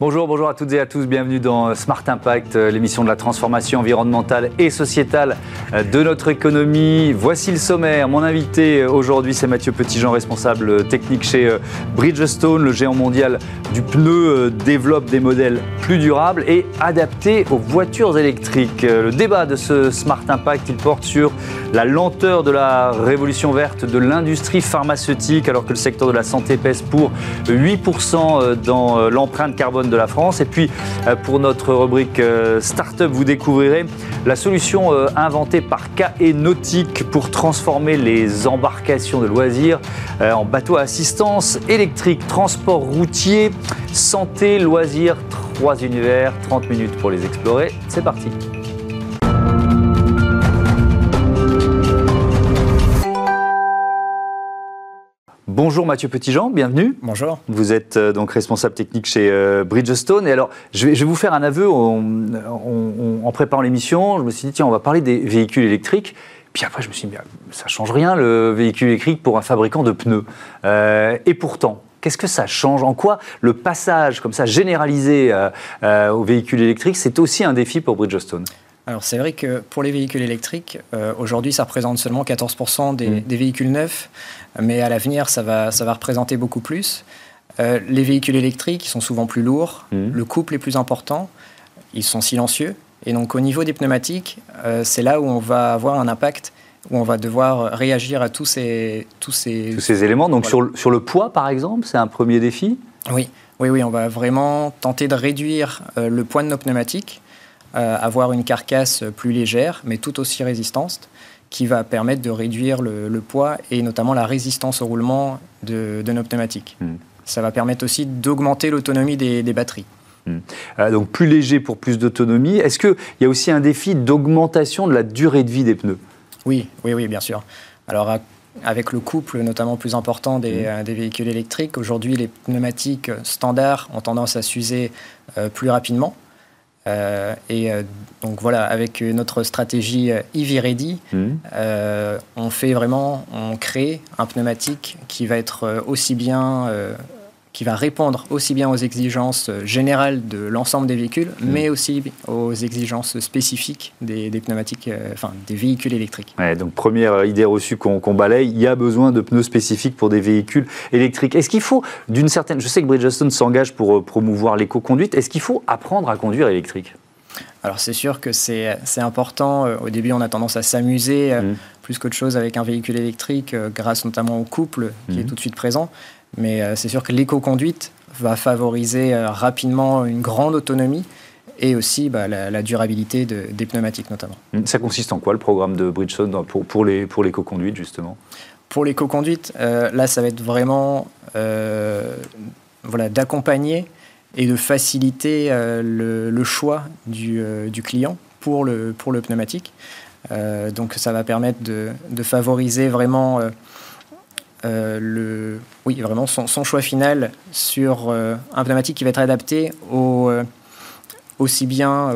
Bonjour, bonjour à toutes et à tous, bienvenue dans Smart Impact, euh, l'émission de la transformation environnementale et sociétale de notre économie. Voici le sommaire. Mon invité euh, aujourd'hui, c'est Mathieu Petitjean, responsable technique chez Bridgestone. Le géant mondial du pneu développe des modèles plus durables et adaptés aux voitures électriques. Le débat de ce Smart Impact, il porte sur la lenteur de la révolution verte de l'industrie pharmaceutique, alors que le secteur de la santé pèse pour 8% dans l'empreinte carbone de la France. Et puis, euh, pour notre rubrique euh, Startup, vous découvrirez la solution euh, inventée par KE Nautique pour transformer les embarcations de loisirs en bateaux à assistance électrique, transport routier, santé, loisirs, trois univers, 30 minutes pour les explorer. C'est parti. Bonjour Mathieu Petitjean, bienvenue. Bonjour. Vous êtes euh, donc responsable technique chez euh, Bridgestone. Et alors, je vais, vous faire un aveu. en préparant l'émission, je me suis dit, tiens, on va parler des véhicules électriques. Puis après, je me suis dit, ça change rien le véhicule électrique pour un fabricant de pneus. Euh, et pourtant, Qu'est-ce que ça change? En quoi le passage comme ça généralisé aux véhicules électriques, c'est aussi un défi pour Bridgestone? Alors c'est vrai que pour les véhicules électriques, aujourd'hui ça représente seulement 14% des, mmh. des, véhicules neufs mais à l'avenir, ça va, ça va représenter beaucoup plus. Euh, les véhicules électriques, sont souvent plus lourds, mmh. le couple est plus important, ils sont silencieux, et donc au niveau des pneumatiques, euh, c'est là où on va avoir un impact, où on va devoir réagir à tous ces... Tous ces, tous ces éléments. Donc sur, sur le poids, par exemple, c'est un premier défi? Oui, oui, oui, on va vraiment tenter de réduire euh, le poids de nos pneumatiques, avoir une carcasse plus légère, mais tout aussi résistante qui va permettre de réduire le, poids et notamment la résistance au roulement de, nos pneumatiques. Hmm. Ça va permettre aussi d'augmenter l'autonomie des, batteries. Hmm. Euh, donc plus léger pour plus d'autonomie. Est-ce qu'il y a aussi un défi d'augmentation de la durée de vie des pneus? Oui, oui, oui, bien sûr. Alors avec le couple notamment plus important des, hmm. euh, véhicules électriques, aujourd'hui les pneumatiques standards ont tendance à s'user euh, plus rapidement. Euh, et euh, donc voilà, avec notre stratégie EV Ready, mmh. euh, on fait vraiment, on crée un pneumatique qui va être aussi bien qui va répondre aussi bien aux exigences générales de l'ensemble des véhicules, mm. mais aussi aux exigences spécifiques des, pneumatiques, euh, enfin des véhicules électriques. donc première idée reçue qu'on balaye, il y a besoin de pneus spécifiques pour des véhicules électriques. Est-ce qu'il faut, d'une certaine, je sais que Bridgestone s'engage pour euh, promouvoir l'éco-conduite, est-ce qu'il faut apprendre à conduire électrique? Alors c'est sûr que c'est important. Euh, au début, on a tendance à s'amuser mm. plus qu'autre chose avec un véhicule électrique, grâce notamment au couple qui est mm. tout de suite présent. Mais euh, c'est sûr que l'éco-conduite va favoriser euh, rapidement une grande autonomie et aussi bah, la, durabilité des pneumatiques notamment. Hum, ça consiste en quoi le programme de Bridgestone pour, pour l'éco-conduite justement? Pour l'éco-conduite, euh, là ça va être vraiment voilà, d'accompagner et de faciliter le, choix du, du, client pour le, pour le pneumatique. donc ça va permettre de, de favoriser vraiment euh, le, oui, vraiment son, choix final sur euh, un pneumatique qui va être adapté euh, aussi bien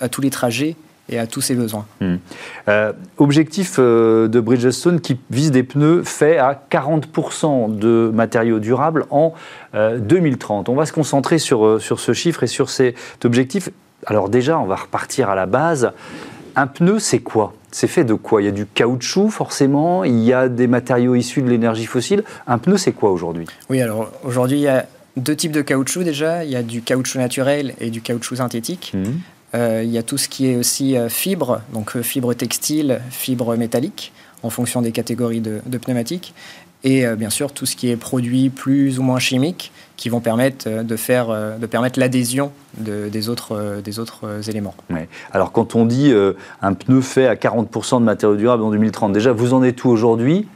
à tous les trajets et à tous ses besoins. Hmm. objectif de Bridgestone qui vise des pneus faits à 40% de matériaux durables en 2030. On va se concentrer sur, sur ce chiffre et sur cet objectif. Alors déjà, on va repartir à la base. Un pneu, c'est quoi? C'est fait de quoi? Il y a du caoutchouc forcément, il y a des matériaux issus de l'énergie fossile? Un pneu, c'est quoi aujourd'hui? Oui, alors aujourd'hui, il y a deux types de caoutchouc déjà. Il y a du caoutchouc naturel et du caoutchouc synthétique. Mmh. Euh, il y a tout ce qui est aussi euh, fibre, donc euh, fibre textile, fibre métallique, en fonction des catégories de, de pneumatiques et bien sûr tout ce qui est produit plus ou moins chimiques qui vont permettre euh, de, faire, euh, de permettre l'adhésion des autres, des autres éléments. Alors quand on dit un pneu fait à 40% de matériaux durables en 2030, déjà vous en êtes où aujourd'hui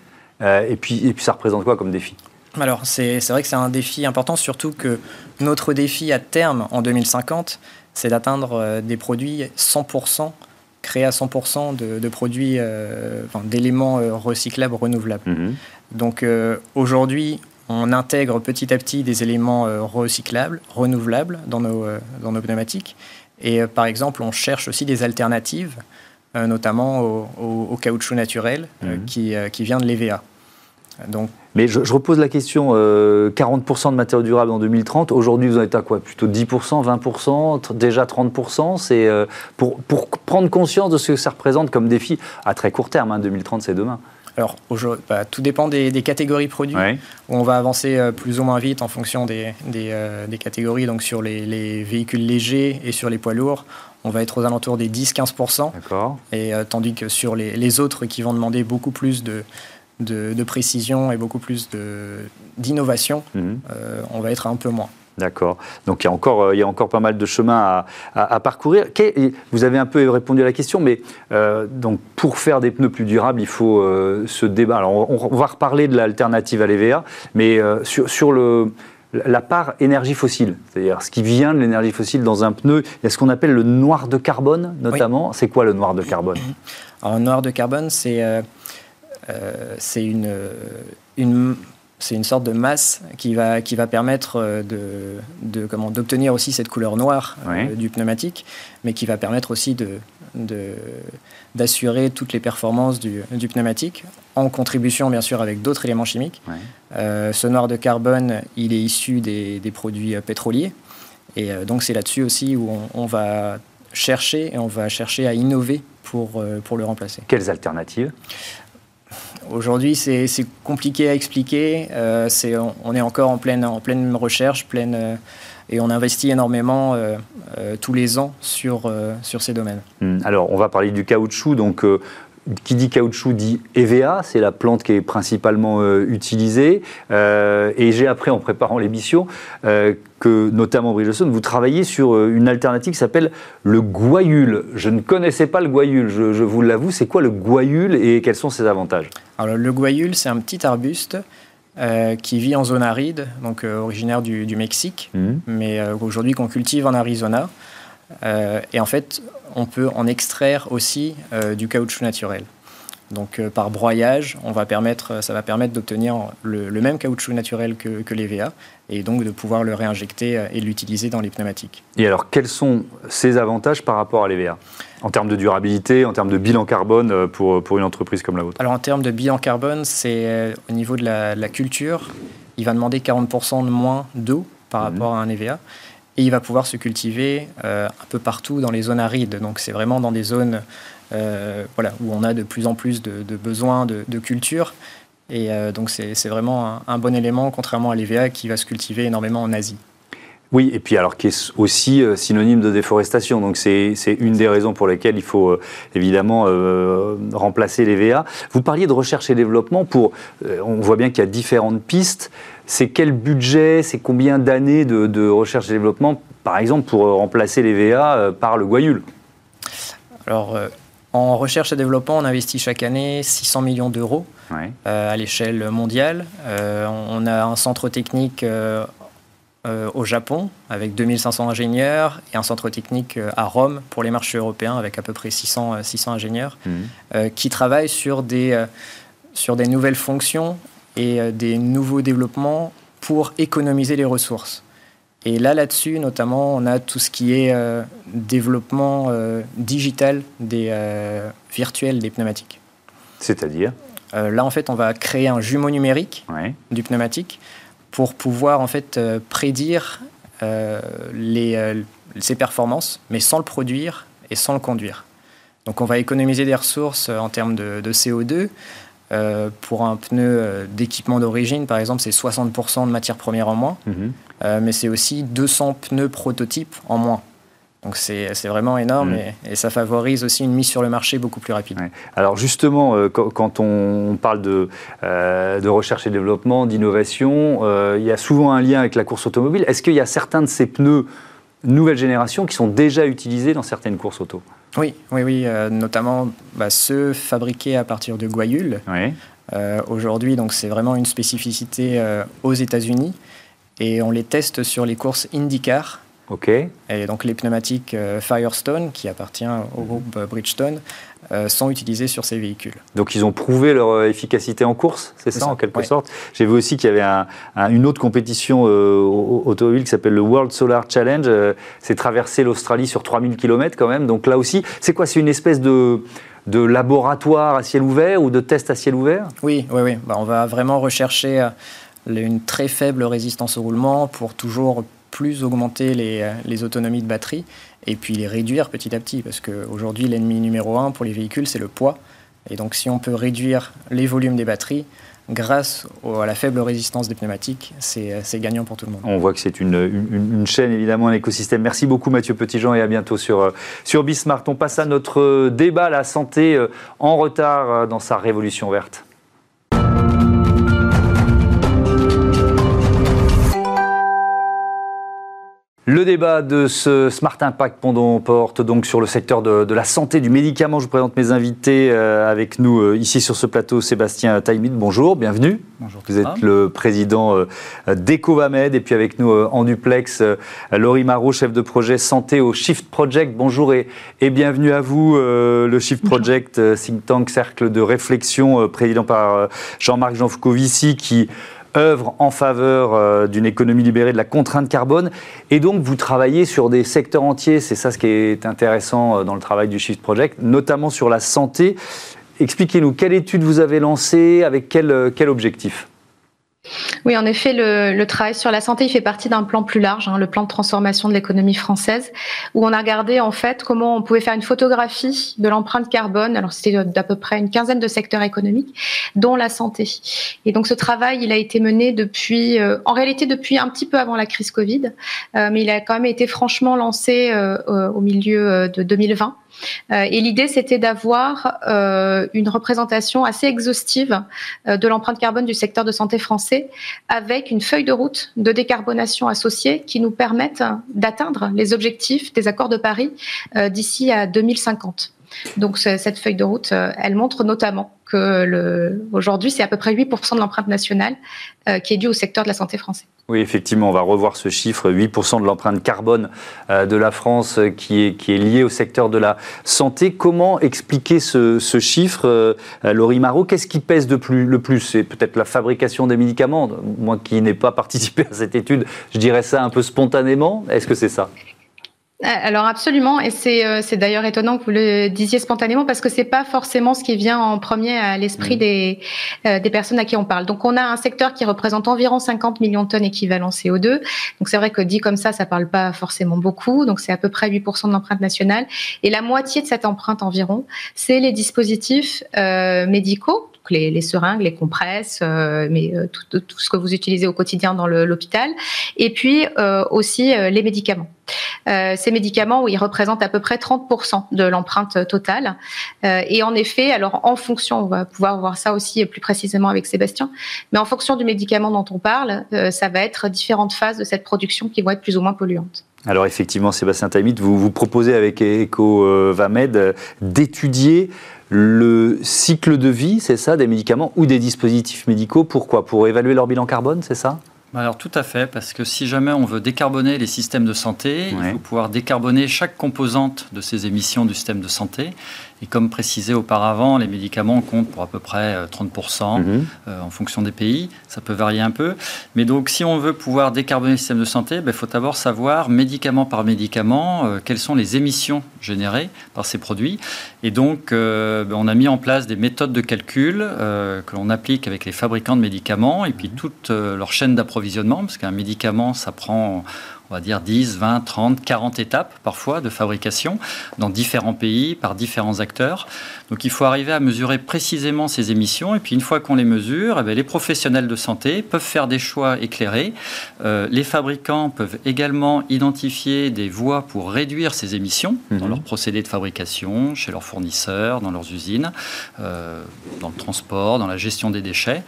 et, puis, et puis ça représente quoi comme défi? Alors, c'est vrai que c'est un défi important, surtout que notre défi à terme, en 2050, c'est d'atteindre des produits 100% créer à 100% de, produits, d'éléments recyclables, renouvelables. Mhm. Donc euh, aujourd'hui, on intègre petit à petit des éléments euh, recyclables, renouvelables dans nos, euh, dans nos pneumatiques. Et par exemple, on cherche aussi des alternatives, notamment au, caoutchouc naturel mhm. qui, qui, vient de l'EVA. Donc, Mais je, repose la question, 40% euh, de matériaux durables en 2030, aujourd'hui vous en êtes à quoi? Plutôt 10%, 20%, déjà 30% C'est euh, pour, pour, prendre conscience de ce que ça représente comme défi à très court terme, 2030 hein, c'est demain. Alors, bah, tout dépend des, catégories produits, où on va avancer euh, plus ou moins vite en fonction des, des, catégories. Donc, sur les, véhicules légers et sur les poids lourds, on va être aux alentours des 10-15%. D'accord. Et tandis que sur les, les, autres qui vont demander beaucoup plus de, de, précision et beaucoup plus d'innovation, mhm. euh, on va être un peu moins. D'accord. Donc il y, a encore, euh, il y a encore pas mal de chemin à, parcourir. Vous avez un peu répondu à la question, mais euh, donc pour faire des pneus plus durables, il faut se débat. Alors on, va reparler de l'alternative à l'EVA, mais sur, sur le, la part énergie fossile, c'est-à-dire ce qui vient de l'énergie fossile dans un pneu, il y a ce qu'on appelle le noir de carbone notamment. C'est quoi le noir de carbone? Alors, le noir de carbone, c'est euh, c'est une, une c'est une sorte de masse qui va, qui va permettre euh, de, de comment, d'obtenir aussi cette couleur noire euh, du pneumatique, mais qui va permettre aussi de, d'assurer toutes les performances du, du, pneumatique, en contribution bien sûr avec d'autres éléments chimiques. ce noir de carbone, il est issu des, des produits pétroliers, et donc c'est là-dessus aussi où on, on, va chercher et on va chercher à innover pour, pour le remplacer. Quelles alternatives? Aujourd'hui, c'est compliqué à expliquer. Euh, on, est encore en pleine, recherche, euh, et on investit énormément euh, tous les ans sur, sur ces domaines. Hmm. Alors, on va parler du caoutchouc. Donc, qui dit caoutchouc dit EVA, c'est la plante qui est principalement euh, utilisée. Euh, et j'ai appris en préparant l'émission euh, que, notamment Bridgestone, vous travaillez sur une alternative qui s'appelle le guayule. Je ne connaissais pas le guayule, je, vous l'avoue. C'est quoi le guayule et quels sont ses avantages? Alors, le guayule, c'est un petit arbuste. qui vit en zone aride, donc originaire du, Mexique, mmh. mais aujourd'hui qu'on cultive en Arizona. Et en fait, on peut en extraire aussi euh, du caoutchouc naturel. Donc euh, par broyage, on va permettre, ça va permettre d'obtenir le, même caoutchouc naturel que, que l'EVA et donc de pouvoir le réinjecter euh, et l'utiliser dans les pneumatiques. Et alors quels sont ses avantages par rapport à l'EVA en termes de durabilité, en termes de bilan carbone pour, pour une entreprise comme la vôtre? Alors en termes de bilan carbone, c'est au niveau de la, culture, il va demander 40% de moins d'eau par mmh. rapport à un EVA et il va pouvoir se cultiver euh, un peu partout dans les zones arides. Donc c'est vraiment dans des zones euh, voilà, où on a de plus en plus de, besoins de, culture. Et euh, donc c'est vraiment un, bon élément, contrairement à l'EVA qui va se cultiver énormément en Asie. Oui, et puis alors qui est aussi synonyme de déforestation. Donc c'est une des raisons pour lesquelles il faut évidemment remplacer l'EVA. Vous parliez de recherche et développement pour. on voit bien qu'il y a différentes pistes. C'est quel budget, c'est combien d'années de, recherche et développement, par exemple, pour euh, remplacer les VA euh, par le Guayul Alors, euh, en recherche et développement, on investit chaque année 600 millions d'euros à l'échelle mondiale. on a un centre technique au Japon avec 2500 ingénieurs et un centre technique à Rome pour les marchés européens avec à peu près 600, 600 ingénieurs mmh. qui travaillent sur des, sur des nouvelles fonctions et euh, des nouveaux développements pour économiser les ressources. Et là, là-dessus, notamment, on a tout ce qui est euh, développement euh, digital des virtuels des pneumatiques. C'est-à-dire? Là, en fait, on va créer un jumeau numérique du pneumatique pour pouvoir en fait prédire les, ses performances, mais sans le produire et sans le conduire. Donc, on va économiser des ressources en termes de, de CO2, euh, pour un pneu euh, d'équipement d'origine, par exemple, c'est 60% de matière première en moins, mhm. euh, mais c'est aussi 200 pneus prototypes en moins. Donc c'est vraiment énorme mhm. et, ça favorise aussi une mise sur le marché beaucoup plus rapide. Alors justement, quand, on parle de, de recherche et développement, d'innovation, il y a souvent un lien avec la course automobile. Est-ce qu'il y a certains de ces pneus nouvelle génération qui sont déjà utilisés dans certaines courses auto? Oui, oui, oui, euh, notamment bah, ceux fabriqués à partir de Guayule. Euh, aujourd'hui, donc c'est vraiment une spécificité euh, aux États-Unis et on les teste sur les courses IndyCar Et donc les pneumatiques euh, Firestone, qui appartient au groupe euh, Bridgestone, euh, sont utilisés sur ces véhicules. Donc ils ont prouvé leur efficacité en course, c'est ça, en quelque sorte? J'ai vu aussi qu'il y avait une autre compétition automobile qui s'appelle le World Solar Challenge. c'est traverser l'Australie sur 3000 km quand même. Donc là aussi, c'est quoi? C'est une espèce de de laboratoire à ciel ouvert ou de tests à ciel ouvert? Oui, oui, oui. Bah, on va vraiment rechercher une très faible résistance au roulement pour toujours plus augmenter les, euh, les, autonomies de batterie et puis les réduire petit à petit. Parce qu'aujourd'hui, l'ennemi numéro un pour les véhicules, c'est le poids. Et donc, si on peut réduire les volumes des batteries, grâce à la faible résistance des pneumatiques, c'est gagnant pour tout le monde. On voit que c'est une, chaîne, évidemment, un écosystème. Merci beaucoup Mathieu Petitjean et à bientôt sur, euh, sur Bismart. On passe à notre débat, la santé euh, en retard euh, dans sa révolution verte. Le débat de ce Smart Impact Pondon porte donc sur le secteur de, la santé, du médicament. Je vous présente mes invités euh, avec nous euh, ici sur ce plateau. Sébastien Taimid, bonjour, bienvenue. Bonjour. Vous êtes le président euh, d'EcoVamed et puis avec nous en duplex, Laurie Marot, chef de projet santé au Shift Project. Bonjour et, et bienvenue à vous, le Shift Project, think tank, cercle de réflexion, président par Jean-Marc Janfcovici, qui œuvre en faveur euh, d'une économie libérée de la contrainte carbone. Et donc, vous travaillez sur des secteurs entiers. C'est ça ce qui est intéressant euh, dans le travail du Shift Project, notamment sur la santé. Expliquez-nous, quelle étude vous avez lancée, avec quel, euh, quel objectif? Oui, en effet, le, travail sur la santé, il fait partie d'un plan plus large, hein, le plan de transformation de l'économie française, où on a regardé en fait comment on pouvait faire une photographie de l'empreinte carbone. Alors c'était d'à peu près une quinzaine de secteurs économiques, dont la santé. Et donc ce travail, il a été mené depuis, euh, en réalité depuis un petit peu avant la crise Covid, euh, mais il a quand même été franchement lancé euh, au milieu de 2020. Euh, et l'idée, c'était d'avoir euh, une représentation assez exhaustive euh, de l'empreinte carbone du secteur de santé français, avec une feuille de route de décarbonation associée qui nous permette d'atteindre les objectifs des accords de Paris d'ici à 2050. Donc cette feuille de route, elle montre notamment aujourd'hui, c'est à peu près 8% de l'empreinte nationale qui est due au secteur de la santé français. Oui, effectivement, on va revoir ce chiffre, 8% de l'empreinte carbone euh, de la France euh, qui est, qui est lié au secteur de la santé. Comment expliquer ce, chiffre, euh, Laurie Marot? Qu'est-ce qui pèse de plus, le plus? C'est peut-être la fabrication des médicaments. Moi qui n'ai pas participé à cette étude, je dirais ça un peu spontanément. Est-ce que c'est ça? euh, alors absolument, et euh, c'est d'ailleurs étonnant que vous le disiez spontanément parce que c'est pas forcément ce qui vient en premier à l'esprit mmh. des, euh, des personnes à qui on parle. Donc on a un secteur qui représente environ 50 millions de tonnes équivalent CO2. Donc c'est vrai que dit comme ça, ça parle pas forcément beaucoup. Donc c'est à peu près 8% de l'empreinte nationale. Et la moitié de cette empreinte environ, c'est les dispositifs médicaux les, seringues, les compresses, mais tout, tout, ce que vous utilisez au quotidien dans l'hôpital, et puis aussi les médicaments. Euh, ces médicaments, où ils représentent à peu près 30% de l'empreinte totale. Euh, et en effet, alors en fonction, on va pouvoir voir ça aussi plus précisément avec Sébastien, mais en fonction du médicament dont on parle, euh, ça va être différentes phases de cette production qui vont être plus ou moins polluantes. Alors effectivement, Sébastien Taimit, vous vous proposez avec EcoVamed d'étudier le cycle de vie, c'est ça, des médicaments ou des dispositifs médicaux. Pourquoi? Pour évaluer leur bilan carbone, c'est ça? Bah alors tout à fait, parce que si jamais on veut décarboner les systèmes de santé, il faut pouvoir décarboner chaque composante de ces émissions du système de santé. Et comme précisé auparavant, les médicaments comptent pour à peu près 30% euh, mhm. euh, en fonction des pays. Ça peut varier un peu. Mais donc, si on veut pouvoir décarboner le système de santé, il ben, faut d'abord savoir, médicament par médicament, euh, quelles sont les émissions générées par ces produits. Et donc, ben, on a mis en place des méthodes de calcul que l'on applique avec les fabricants de médicaments et puis mhm. toute leur chaîne d'approvisionnement, parce qu'un médicament, ça prend on va dire 10, 20, 30, 40 étapes parfois de fabrication dans différents pays par différents acteurs. Donc il faut arriver à mesurer précisément ces émissions et puis une fois qu'on les mesure, eh les professionnels de santé peuvent faire des choix éclairés. Euh, les fabricants peuvent également identifier des voies pour réduire ces émissions dans mhm. leurs procédés de fabrication, chez leurs fournisseurs, dans leurs usines, euh, dans le transport, dans la gestion des déchets.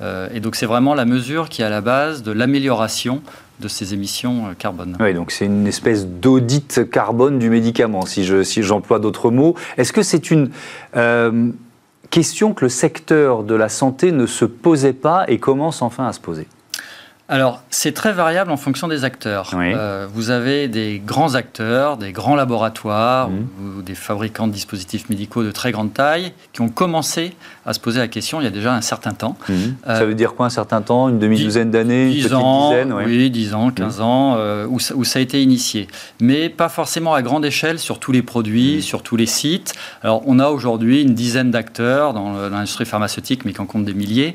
Euh, et donc c'est vraiment la mesure qui est à la base de l'amélioration de ces émissions euh, carbone. Oui, donc c'est une espèce d'audit carbone du médicament, si j'emploie si d'autres mots. Est-ce que c'est une euh, question que le secteur de la santé ne se posait pas et commence enfin à se poser? Alors, c'est très variable en fonction des acteurs. Euh, vous avez des grands acteurs, des grands laboratoires mmh. ou, des fabricants de dispositifs médicaux de très grande taille qui ont commencé à se poser la question il y a déjà un certain temps. Mmh. Euh, ça veut dire quoi un certain temps Une demi-douzaine d'années Une petite ans, dizaine Oui, 10 ans, 15 mmh. ans, euh, où, ça, où, ça, a été initié. Mais pas forcément à grande échelle sur tous les produits, sur tous les sites. Alors, on a aujourd'hui une dizaine d'acteurs dans l'industrie pharmaceutique, mais qui en comptent des milliers,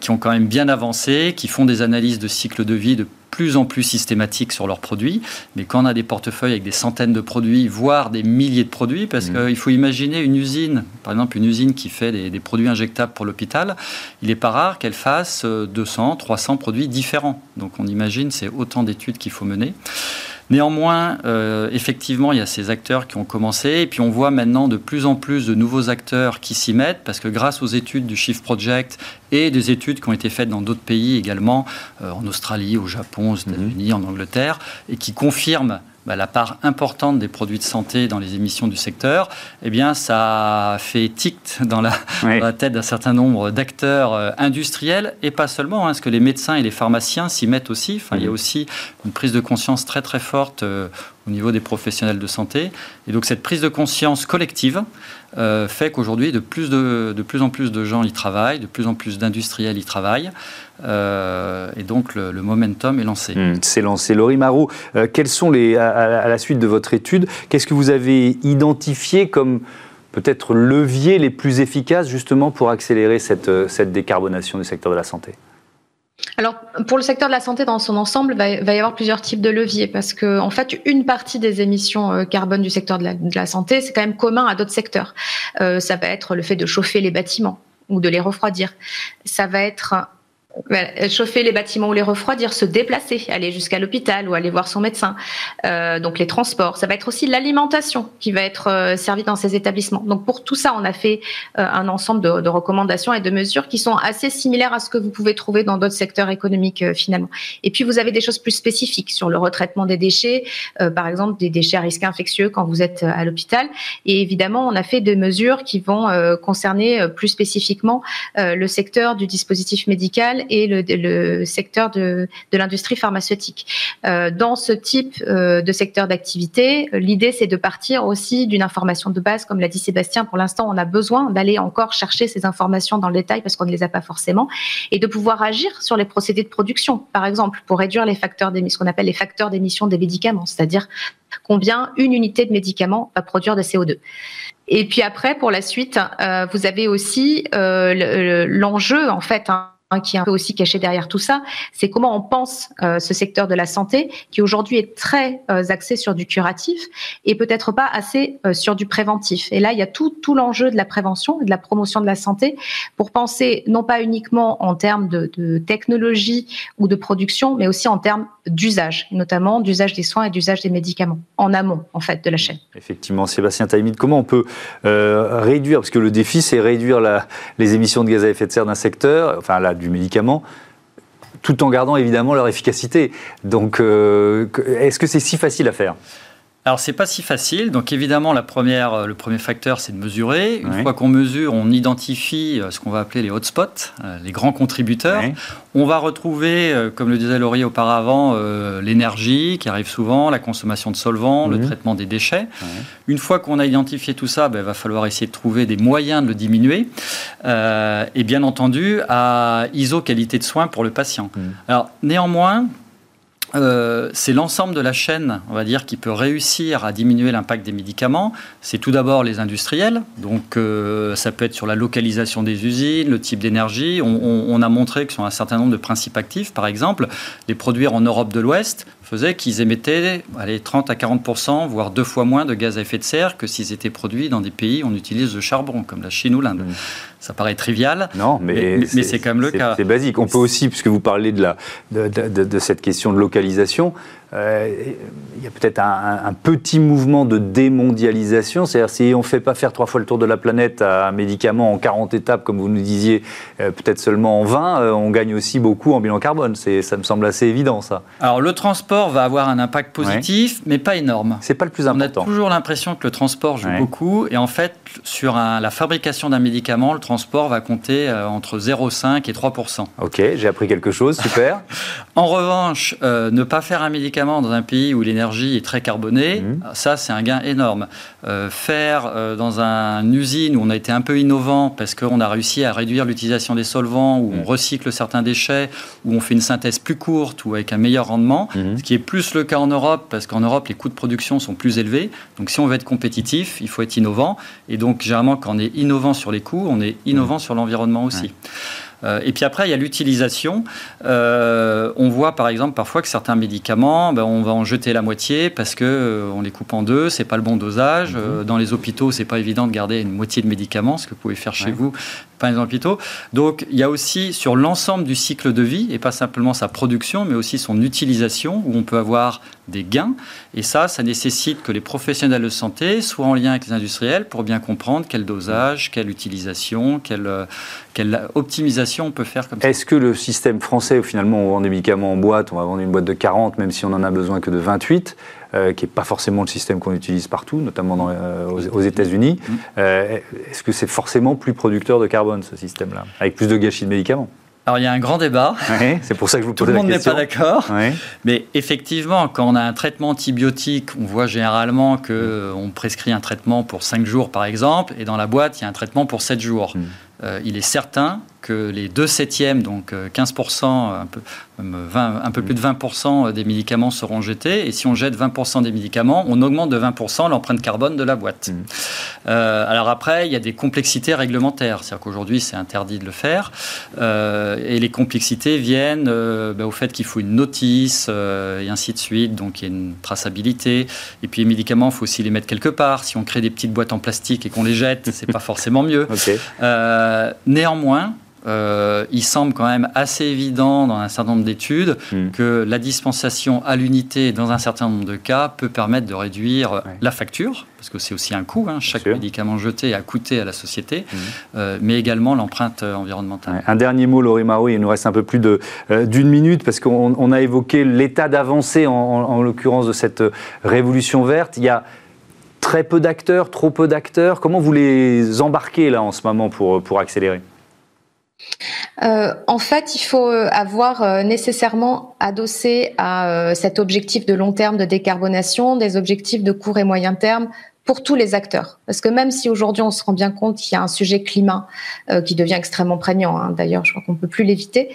qui ont quand même bien avancé, qui font des analyse de cycle de vie de plus en plus systématiques sur leurs produits. Mais quand on a des portefeuilles avec des centaines de produits, voire des milliers de produits, parce mmh. qu'il faut imaginer une usine, par exemple une usine qui fait des, des produits injectables pour l'hôpital, il n'est pas rare qu'elle fasse 200, euh, 300 produits différents. Donc on imagine, c'est autant d'études qu'il faut mener. Néanmoins, euh, effectivement, il y a ces acteurs qui ont commencé, et puis on voit maintenant de plus en plus de nouveaux acteurs qui s'y mettent, parce que grâce aux études du Shift Project et des études qui ont été faites dans d'autres pays également, euh, en Australie, au Japon, aux États-Unis, en Angleterre, et qui confirment bah, la part importante des produits de santé dans les émissions du secteur, eh bien, ça fait tic dans la, tête d'un certain nombre d'acteurs euh, industriels et pas seulement, hein, parce que les médecins et les pharmaciens s'y mettent aussi. Enfin, Il y a mmh. aussi une prise de conscience très très forte euh, au niveau des professionnels de santé. Et donc cette prise de conscience collective euh, fait qu'aujourd'hui, de plus, de, de, plus en plus de gens y travaillent, de plus en plus d'industriels y travaillent. Euh, et donc le, momentum est lancé. Hmm, c'est lancé. Laurie Marot, euh, quels sont les, à, la suite de votre étude, qu'est-ce que vous avez identifié comme peut-être leviers les plus efficaces justement pour accélérer cette, cette décarbonation du secteur de la santé? Alors, pour le secteur de la santé dans son ensemble, il va, y avoir plusieurs types de leviers parce que, en fait, une partie des émissions euh, carbone du secteur de la, santé, c'est quand même commun à d'autres secteurs. Euh, ça va être le fait de chauffer les bâtiments ou de les refroidir. Ça va être chauffer les bâtiments ou les refroidir, se déplacer, aller jusqu'à l'hôpital ou aller voir son médecin. Euh, donc les transports, ça va être aussi l'alimentation qui va être euh, servie dans ces établissements. Donc pour tout ça, on a fait euh, un ensemble de, de, recommandations et de mesures qui sont assez similaires à ce que vous pouvez trouver dans d'autres secteurs économiques finalement. Et puis vous avez des choses plus spécifiques sur le retraitement des déchets, par exemple des déchets à risque infectieux quand vous êtes à l'hôpital. Et évidemment, on a fait des mesures qui vont concerner plus spécifiquement le secteur du dispositif médical et le, secteur de, l'industrie pharmaceutique. Euh, dans ce type euh, de secteur d'activité, l'idée c'est de partir aussi d'une information de base, comme l'a dit Sébastien. Pour l'instant, on a besoin d'aller encore chercher ces informations dans le détail parce qu'on ne les a pas forcément, et de pouvoir agir sur les procédés de production, par exemple, pour réduire les facteurs d'émission, ce qu'on appelle les facteurs d'émission des médicaments, c'est-à-dire combien une unité de médicament va produire de CO2. Et puis après, pour la suite, euh, vous avez aussi l'enjeu, en fait, hein, qui est un peu aussi caché derrière tout ça, c'est comment on pense euh, ce secteur de la santé qui aujourd'hui est très euh, axé sur du curatif et peut-être pas assez euh, sur du préventif. Et là, il y a tout, tout l'enjeu de la prévention et de la promotion de la santé pour penser non pas uniquement en termes de, technologie ou de production, mais aussi en termes d'usage, notamment d'usage des soins et d'usage des médicaments en amont en fait de la chaîne. Effectivement, Sébastien Taïmid, comment on peut réduire, parce que le défi c'est réduire la, les émissions de gaz à effet de serre d'un secteur, enfin là du médicament, tout en gardant évidemment leur efficacité. Donc, euh, est-ce que c'est si facile à faire? Alors c'est pas si facile. Donc évidemment, la première, euh, le premier facteur, c'est de mesurer. Une fois qu'on mesure, on identifie euh, ce qu'on va appeler les hotspots, euh, les grands contributeurs. On va retrouver, comme le disait Laurier auparavant, l'énergie qui arrive souvent, la consommation de solvants, le mhm. traitement des déchets. Une fois qu'on a identifié tout ça, il ben, va falloir essayer de trouver des moyens de le diminuer. et bien entendu, à ISO qualité de soins pour le patient. Mhm. Alors néanmoins, euh, c'est l'ensemble de la chaîne, on va dire, qui peut réussir à diminuer l'impact des médicaments. C'est tout d'abord les industriels, donc euh, ça peut être sur la localisation des usines, le type d'énergie. On, a montré que sur un certain nombre de principes actifs, par exemple, les produire en Europe de l'Ouest faisait qu'ils émettaient allez, 30 à 40% voire deux fois moins de gaz à effet de serre que s'ils étaient produits dans des pays où on utilise le charbon, comme la Chine ou l'Inde. Mmh. Ça paraît trivial, non, mais, mais, c'est quand même le cas. C'est basique. On peut aussi, puisque vous parlez de, la, de, de, cette question de localisation, il y a peut-être un, petit mouvement de démondialisation. C'est-à-dire, si on ne fait pas faire trois fois le tour de la planète à un médicament en 40 étapes, comme vous nous disiez, euh, peut-être seulement en 20, euh, on gagne aussi beaucoup en bilan carbone. Ça me semble assez évident, ça. Alors, le transport va avoir un impact positif, mais pas énorme. C'est pas le plus important. On a toujours l'impression que le transport joue beaucoup. Et en fait, sur la fabrication d'un médicament, le transport va compter entre 0,5 et 3% Ok, j'ai appris quelque chose, super. en revanche, ne pas faire un médicament dans un pays où l'énergie est très carbonée, mmh. ça c'est un gain énorme. Euh, faire euh, dans une usine où on a été un peu innovant parce qu'on a réussi à réduire l'utilisation des solvants, où on mmh. recycle certains déchets, où on fait une synthèse plus courte ou avec un meilleur rendement, mmh. ce qui est plus le cas en Europe parce qu'en Europe les coûts de production sont plus élevés. Donc si on veut être compétitif, il faut être innovant. Et donc généralement quand on est innovant sur les coûts, on est innovant sur l'environnement aussi. Et puis après, il y a l'utilisation. Euh, on voit par exemple parfois que certains médicaments, ben, on va en jeter la moitié parce que euh, on les coupe en deux, c'est pas le bon dosage. Mhm. dans les hôpitaux, c'est pas évident de garder une moitié de médicaments, ce que vous pouvez faire chez vous, pas les hôpitaux. Donc il y a aussi sur l'ensemble du cycle de vie, et pas simplement sa production, mais aussi son utilisation, où on peut avoir des gains. Et ça, ça nécessite que les professionnels de santé soient en lien avec les industriels pour bien comprendre quel dosage, quelle utilisation, quelle, quelle optimisation on peut faire comme ça. Est-ce que le système français, où finalement on vend des médicaments en boîte, on va vendre une boîte de 40, même si on en a besoin que de 28, euh, qui n'est pas forcément le système qu'on utilise partout, notamment dans, euh, aux, États-Unis. Mm. Euh, est-ce que c'est forcément plus producteur de carbone, ce système-là, avec plus de gâchis de médicaments? Alors il y a un grand débat. c'est pour ça que je vous pose la question. Tout le monde n'est pas d'accord. Mais effectivement, quand on a un traitement antibiotique, on voit généralement qu'on prescrit un traitement pour 5 jours par exemple, et dans la boîte, il y a un traitement pour 7 jours. Mm. Il est certain que les deux septièmes, donc 15%, euh, un peu, 20, un peu plus de 20% des médicaments seront jetés. Et si on jette 20% des médicaments, on augmente de 20% l'empreinte carbone de la boîte. Euh, alors après, il y a des complexités réglementaires. C'est-à-dire qu'aujourd'hui, c'est interdit de le faire. Euh, et les complexités viennent bah, au fait qu'il faut une notice et ainsi de suite. Donc il y a une traçabilité. Et puis les médicaments, il faut aussi les mettre quelque part. Si on crée des petites boîtes en plastique et qu'on les jette, c'est pas forcément mieux. néanmoins, euh, il semble quand même assez évident dans un certain nombre d'études hmm. que la dispensation à l'unité, dans un certain nombre de cas, peut permettre de réduire la facture, parce que c'est aussi un coût, hein. chaque médicament jeté a coûté à la société, euh, mais également l'empreinte euh, environnementale. Un dernier mot, Laurie Maroui, il nous reste un peu plus d'une minute, parce qu'on a évoqué l'état d'avancée, en, l'occurrence de cette révolution verte. Il y a très peu d'acteurs, trop peu d'acteurs. Comment vous les embarquez là en ce moment pour, pour accélérer? Euh, en fait, il faut euh, avoir euh, nécessairement adossé à cet objectif de long terme de décarbonation des objectifs de court et moyen terme pour tous les acteurs. Parce que même si aujourd'hui on se rend bien compte qu'il y a un sujet climat euh, qui devient extrêmement prégnant, hein, d'ailleurs je crois qu'on peut plus l'éviter,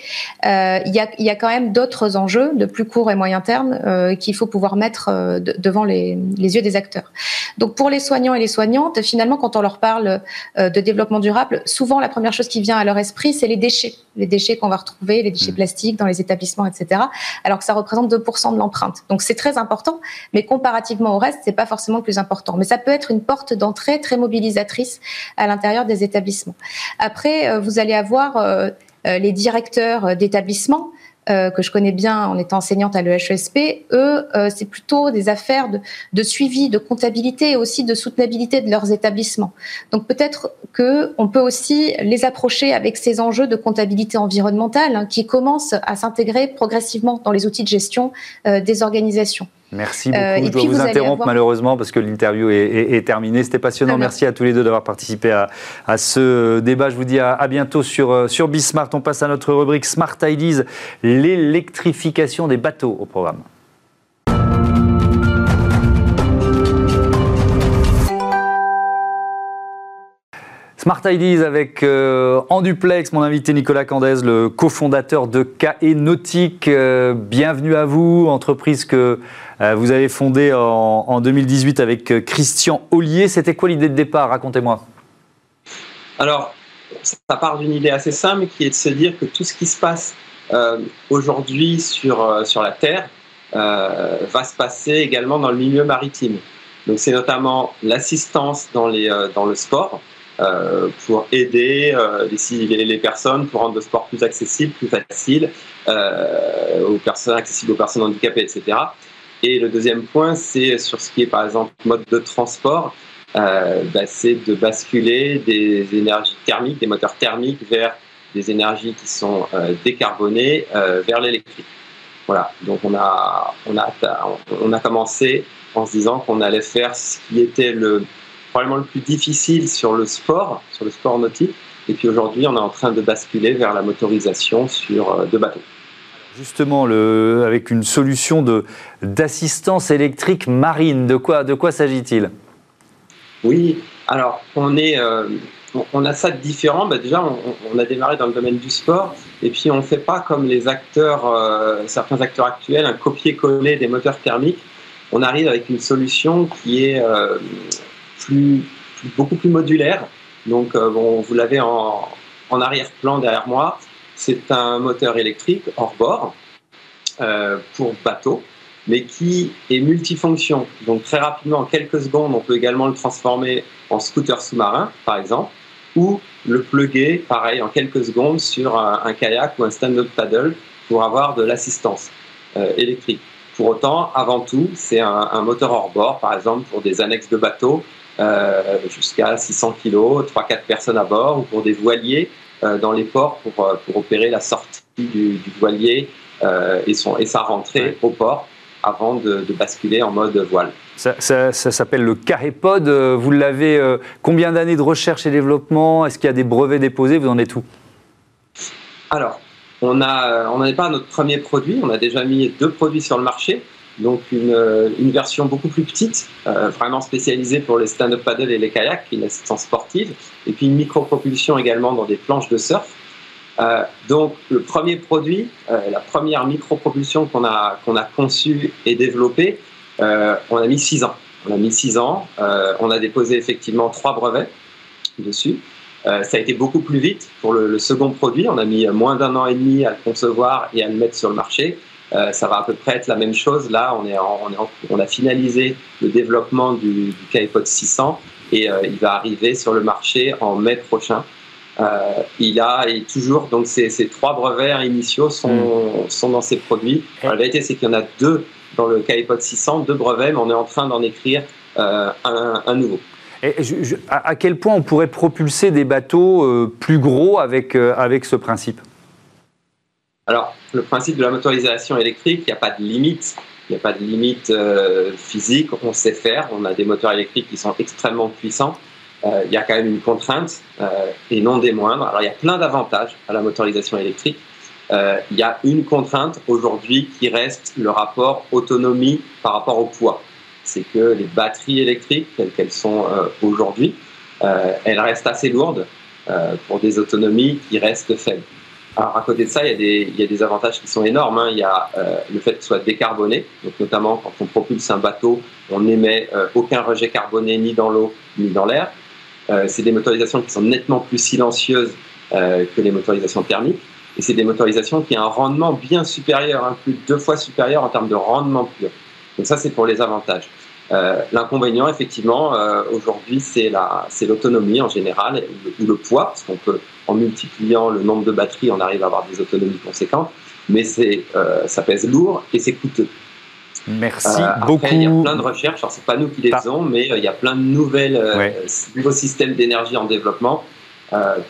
euh, il, y a, il y a quand même d'autres enjeux de plus court et moyen terme euh, qu'il faut pouvoir mettre devant les, les, yeux des acteurs. Donc pour les soignants et les soignantes, finalement quand on leur parle de développement durable, souvent la première chose qui vient à leur esprit c'est les déchets, les déchets qu'on va retrouver, les déchets mmh. plastiques dans les établissements, etc. Alors que ça représente 2% de l'empreinte. Donc c'est très important, mais comparativement au reste, c'est pas forcément le plus important. Mais ça peut être une porte d'entrée très mobilisatrice à l'intérieur des établissements. Après, euh, vous allez avoir euh, euh, les directeurs d'établissements que je connais bien en étant enseignante à l'EHESP, eux, c'est plutôt des affaires de, suivi, de comptabilité et aussi de soutenabilité de leurs établissements. Donc peut-être que on peut aussi les approcher avec ces enjeux de comptabilité environnementale hein, qui commencent à s'intégrer progressivement dans les outils de gestion des organisations. Merci euh, beaucoup. je dois vous, interrompre malheureusement parce que l'interview est, terminée. C'était passionnant. Merci à tous les deux d'avoir participé à, ce débat. Je vous dis à, bientôt sur, euh, sur Bismart. On passe à notre rubrique Smart Ideas, l'électrification des bateaux au programme. Smart Ideas avec euh, en duplex mon invité Nicolas Candez, le cofondateur de KE Nautique. bienvenue à vous, entreprise que euh, vous avez fondé en, 2018 avec euh, Christian Ollier. C'était quoi l'idée de départ? Racontez-moi. Alors, ça part d'une idée assez simple qui est de se dire que tout ce qui se passe euh, aujourd'hui sur, sur la Terre va se passer également dans le milieu maritime. Donc c'est notamment l'assistance dans, dans le sport pour aider les, les, personnes, pour rendre le sport plus accessible, plus facile, aux personnes accessible aux personnes handicapées, etc. Et le deuxième point, c'est sur ce qui est par exemple mode de transport, euh, bah, c'est de basculer des énergies thermiques, des moteurs thermiques vers des énergies qui sont euh, décarbonées euh, vers l'électrique. Voilà, donc on a, on, a, on a commencé en se disant qu'on allait faire ce qui était le, probablement le plus difficile sur le sport, sur le sport nautique. Et puis aujourd'hui, on est en train de basculer vers la motorisation sur deux bateaux. Justement, le, avec une solution d'assistance électrique marine, de quoi, de quoi s'agit-il? Oui, alors on, est, euh, on a ça de différent. Bah, déjà, on, a démarré dans le domaine du sport, et puis on ne fait pas comme les acteurs, euh, certains acteurs actuels, un copier-coller des moteurs thermiques. On arrive avec une solution qui est euh, beaucoup plus modulaire. Donc, bon, vous l'avez en, en arrière-plan derrière moi. C'est un moteur électrique hors bord euh, pour bateau, mais qui est multifonction. Donc très rapidement, en quelques secondes, on peut également le transformer en scooter sous-marin, par exemple, ou le plugger, pareil, en quelques secondes sur un, kayak ou un stand-up paddle pour avoir de l'assistance euh, électrique. Pour autant, avant tout, c'est un, moteur hors bord, par exemple, pour des annexes de bateaux euh, jusqu'à 600 kg, 3-4 personnes à bord, ou pour des voiliers euh, dans les ports pour, euh, pour opérer la sortie du, voilier et, son, et sa rentrée au port avant de, basculer en mode voile. Ça, ça, s'appelle le Carépod. Vous l'avez. combien d'années de recherche et développement? Est-ce qu'il y a des brevets déposés? Vous en êtes où? Alors, on n'en est pas à notre premier produit. On a déjà mis deux produits sur le marché donc une, une, version beaucoup plus petite, euh, vraiment spécialisée pour les stand-up paddle et les kayaks, une assistance sportive, et puis une micro-propulsion également dans des planches de surf. Euh, donc le premier produit, euh, la première micro-propulsion qu'on a, conçue et développée, on a mis six ans. On a mis six ans, on a déposé effectivement trois brevets dessus. ça a été beaucoup plus vite pour le second produit, on a mis moins d'un an et demi à le concevoir et à le mettre sur le marché. Euh, ça va à peu près être la même chose. Là, on, est on, a finalisé le développement du, du 600 et euh, il va arriver sur le marché en mai prochain. Euh, il a et toujours donc ces, trois brevets initiaux sont, mm. sont dans ces produits. la vérité, c'est qu'il y en a deux dans le KiPod 600, deux brevets, mais on est en train d'en écrire un, un, nouveau. Et à quel point on pourrait propulser des bateaux plus gros avec, avec ce principe? Alors, le principe de la motorisation électrique, il n'y a pas de limite. Il n'y a pas de limite euh, physique. On sait faire. On a des moteurs électriques qui sont extrêmement puissants. Euh, il y a quand même une contrainte, euh, et non des moindres. Alors, il y a plein d'avantages à la motorisation électrique. il y a une contrainte aujourd'hui qui reste le rapport autonomie par rapport au poids. C'est que les batteries électriques, telles qu'elles sont aujourd'hui, elles restent assez lourdes pour des autonomies qui restent faibles. Alors, à côté de ça, il y a des, il y a des avantages qui sont énormes. Hein. Il y a euh, le fait ce soit décarboné, donc notamment quand on propulse un bateau, on n'émet euh, aucun rejet carboné ni dans l'eau ni dans l'air. Euh, c'est des motorisations qui sont nettement plus silencieuses que les motorisations thermiques. Et c'est des motorisations qui ont un rendement bien supérieur, hein, plus de deux fois supérieur en termes de rendement pur. Donc ça, c'est pour les avantages. Euh, l'inconvénient, effectivement, euh, aujourd'hui, c'est l'autonomie en général ou le, poids, parce qu'on peut, en multipliant le nombre de batteries, on arrive à avoir des autonomies conséquentes, mais euh, ça pèse lourd et c'est coûteux. Merci beaucoup. Il y a plein de recherches, alors c'est pas nous qui les faisons, mais il y a plein de nouvelles, nouveaux systèmes d'énergie en développement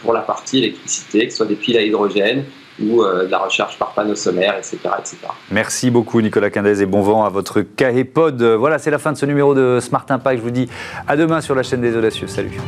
pour la partie électricité, que ce soit des piles à hydrogène, euh, de la recherche par panneaux solaires, etc., etc. Merci beaucoup Nicolas Quindez et bon vent à votre KEPod. Voilà, c'est la fin de ce numéro de Smart Impact. Je vous dis à demain sur la chaîne des Audacieux. Salut.